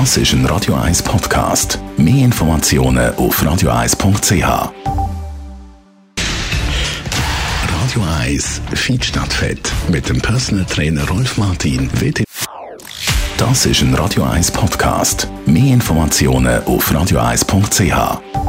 Das ist ein Radio 1 Podcast. Mehr Informationen auf radio1.ch. Radio 1 Feed mit dem Personal Trainer Rolf Martin. WT das ist ein Radio 1 Podcast. Mehr Informationen auf radio1.ch.